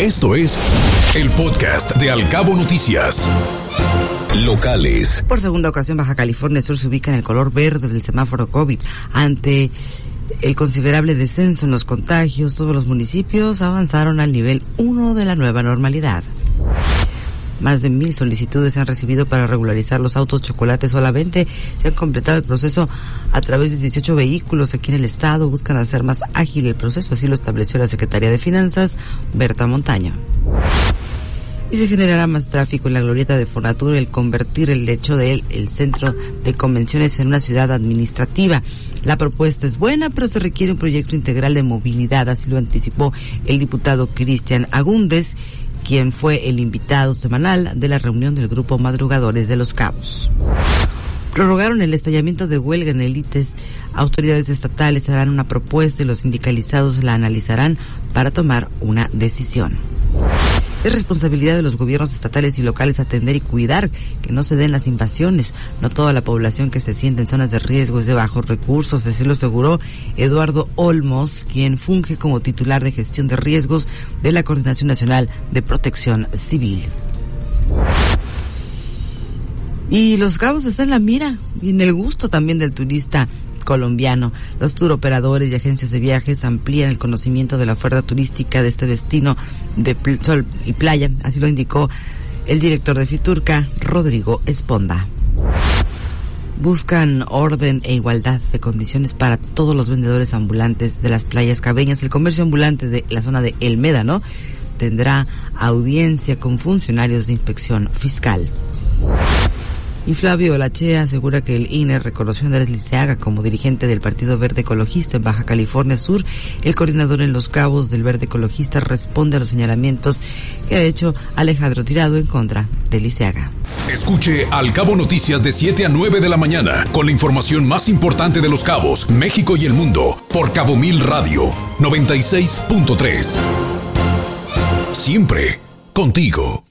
Esto es el podcast de Alcabo Noticias. Locales. Por segunda ocasión, Baja California Sur se ubica en el color verde del semáforo COVID. Ante el considerable descenso en los contagios, todos los municipios avanzaron al nivel 1 de la nueva normalidad. Más de mil solicitudes se han recibido para regularizar los autos chocolates. Solamente se han completado el proceso a través de 18 vehículos aquí en el estado. Buscan hacer más ágil el proceso. Así lo estableció la Secretaría de Finanzas, Berta Montaña y se generará más tráfico en la glorieta de Fonatur el convertir el lecho de él, el centro de convenciones en una ciudad administrativa. La propuesta es buena, pero se requiere un proyecto integral de movilidad, así lo anticipó el diputado Cristian Agúndez, quien fue el invitado semanal de la reunión del grupo Madrugadores de los Cabos. Prorrogaron el estallamiento de huelga en el ITES. Autoridades estatales harán una propuesta y los sindicalizados la analizarán para tomar una decisión. Es responsabilidad de los gobiernos estatales y locales atender y cuidar que no se den las invasiones. No toda la población que se siente en zonas de riesgo es de bajos recursos, así lo aseguró Eduardo Olmos, quien funge como titular de gestión de riesgos de la Coordinación Nacional de Protección Civil. Y los cabos están en la mira y en el gusto también del turista colombiano. Los turoperadores y agencias de viajes amplían el conocimiento de la oferta turística de este destino de sol y playa, así lo indicó el director de Fiturca, Rodrigo Esponda. Buscan orden e igualdad de condiciones para todos los vendedores ambulantes de las playas cabeñas. El comercio ambulante de la zona de El Médano tendrá audiencia con funcionarios de inspección fiscal. Y Flavio Lachea asegura que el INE reconoció a Andrés Liceaga como dirigente del Partido Verde Ecologista en Baja California Sur. El coordinador en Los Cabos del Verde Ecologista responde a los señalamientos que ha hecho Alejandro Tirado en contra de Liceaga. Escuche Al Cabo Noticias de 7 a 9 de la mañana con la información más importante de Los Cabos, México y el mundo por Cabo Mil Radio 96.3. Siempre contigo.